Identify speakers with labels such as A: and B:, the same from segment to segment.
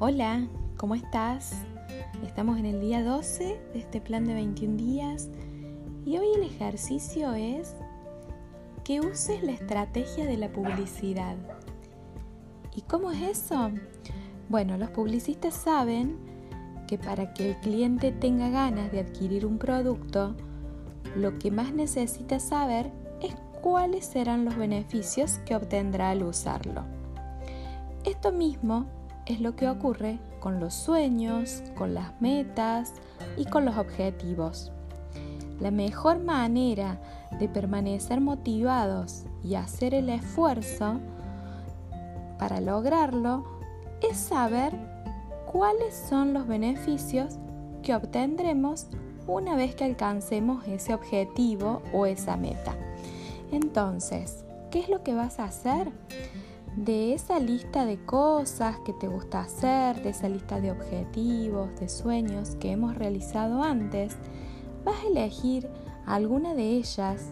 A: Hola, ¿cómo estás? Estamos en el día 12 de este plan de 21 días y hoy el ejercicio es que uses la estrategia de la publicidad. ¿Y cómo es eso? Bueno, los publicistas saben que para que el cliente tenga ganas de adquirir un producto, lo que más necesita saber es cuáles serán los beneficios que obtendrá al usarlo. Esto mismo es lo que ocurre con los sueños, con las metas y con los objetivos. La mejor manera de permanecer motivados y hacer el esfuerzo para lograrlo es saber cuáles son los beneficios que obtendremos una vez que alcancemos ese objetivo o esa meta. Entonces, ¿qué es lo que vas a hacer? De esa lista de cosas que te gusta hacer, de esa lista de objetivos, de sueños que hemos realizado antes, vas a elegir alguna de ellas,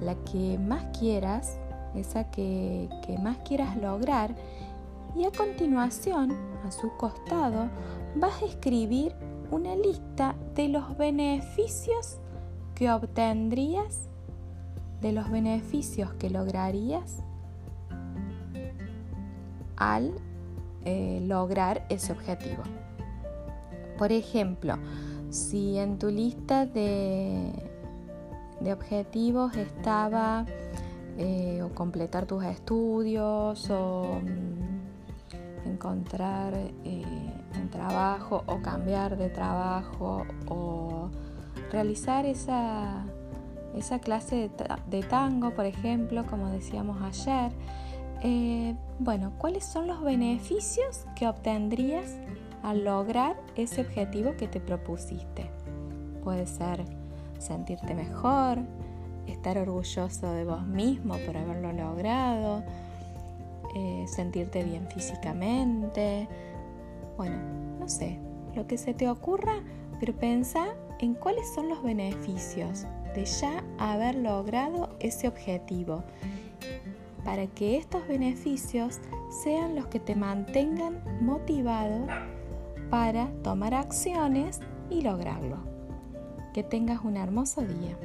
A: la que más quieras, esa que, más quieras lograr, y a continuación, a su costado, vas a escribir una lista de los beneficios que obtendrías, de los beneficios que lograrías al eh, lograr ese objetivo. Por ejemplo, si en tu lista de, de objetivos estaba eh, o completar tus estudios o mm, encontrar eh, un trabajo o cambiar de trabajo o realizar esa, esa clase de tango, por ejemplo, como decíamos ayer, eh, bueno, ¿cuáles son los beneficios que obtendrías al lograr ese objetivo que te propusiste? Puede ser sentirte mejor, estar orgulloso de vos mismo por haberlo logrado, eh, sentirte bien físicamente, bueno, no sé, lo que se te ocurra, pero piensa en cuáles son los beneficios de ya haber logrado ese objetivo para que estos beneficios sean los que te mantengan motivado para tomar acciones y lograrlo. Que tengas un hermoso día.